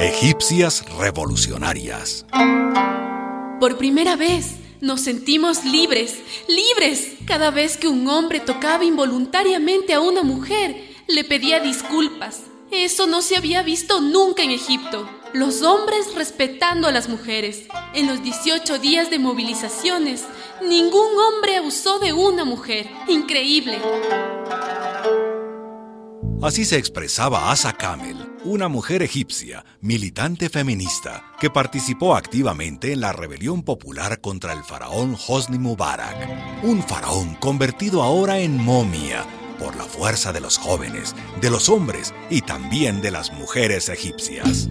Egipcias revolucionarias. Por primera vez nos sentimos libres, libres. Cada vez que un hombre tocaba involuntariamente a una mujer, le pedía disculpas. Eso no se había visto nunca en Egipto. Los hombres respetando a las mujeres. En los 18 días de movilizaciones, ningún hombre abusó de una mujer. Increíble. Así se expresaba Asa Kamel, una mujer egipcia, militante feminista, que participó activamente en la rebelión popular contra el faraón Hosni Mubarak, un faraón convertido ahora en momia por la fuerza de los jóvenes, de los hombres y también de las mujeres egipcias.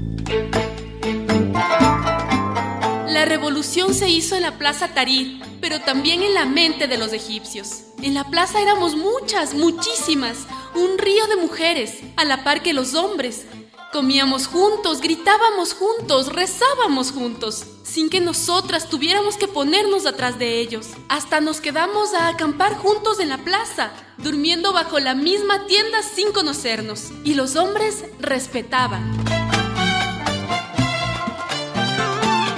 La revolución se hizo en la plaza Tahrir, pero también en la mente de los egipcios. En la plaza éramos muchas, muchísimas, un río de mujeres, a la par que los hombres. Comíamos juntos, gritábamos juntos, rezábamos juntos, sin que nosotras tuviéramos que ponernos atrás de ellos. Hasta nos quedamos a acampar juntos en la plaza, durmiendo bajo la misma tienda sin conocernos. Y los hombres respetaban.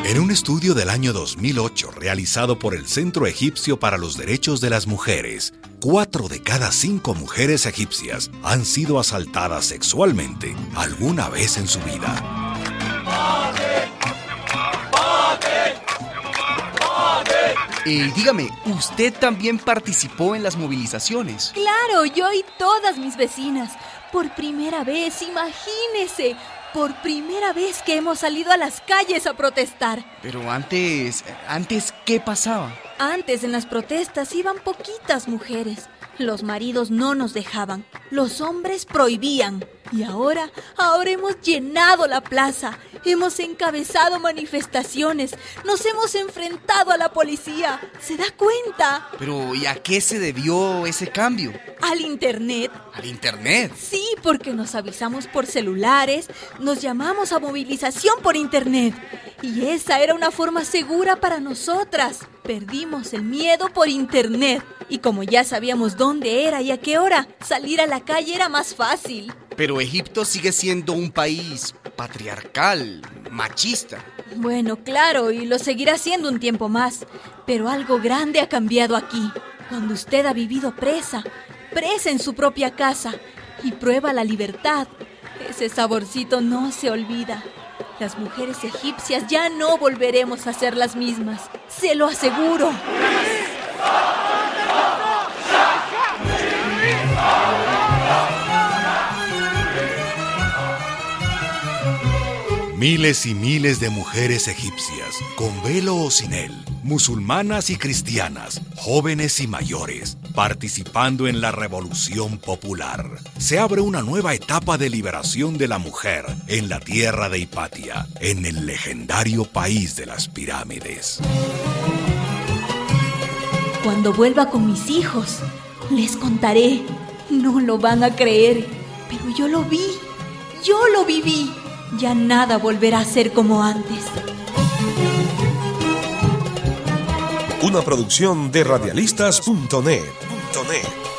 En un estudio del año 2008 realizado por el Centro Egipcio para los Derechos de las Mujeres, cuatro de cada cinco mujeres egipcias han sido asaltadas sexualmente alguna vez en su vida. Eh, dígame, ¿usted también participó en las movilizaciones? Claro, yo y todas mis vecinas. Por primera vez, imagínese, por primera vez que hemos salido a las calles a protestar. Pero antes, antes, ¿qué pasaba? Antes en las protestas iban poquitas mujeres. Los maridos no nos dejaban, los hombres prohibían. Y ahora, ahora hemos llenado la plaza, hemos encabezado manifestaciones, nos hemos enfrentado a la policía. ¿Se da cuenta? Pero ¿y a qué se debió ese cambio? Al Internet. ¿Al Internet? Sí, porque nos avisamos por celulares, nos llamamos a movilización por Internet. Y esa era una forma segura para nosotras. Perdimos el miedo por Internet. Y como ya sabíamos dónde era y a qué hora, salir a la calle era más fácil. Pero Egipto sigue siendo un país patriarcal, machista. Bueno, claro, y lo seguirá siendo un tiempo más. Pero algo grande ha cambiado aquí. Cuando usted ha vivido presa, presa en su propia casa, y prueba la libertad, ese saborcito no se olvida. Las mujeres egipcias ya no volveremos a ser las mismas, se lo aseguro. Miles y miles de mujeres egipcias, con velo o sin él, musulmanas y cristianas, jóvenes y mayores, participando en la revolución popular. Se abre una nueva etapa de liberación de la mujer en la tierra de Hipatia, en el legendario país de las pirámides. Cuando vuelva con mis hijos, les contaré. No lo van a creer, pero yo lo vi, yo lo viví. Ya nada volverá a ser como antes. Una producción de radialistas.net. net.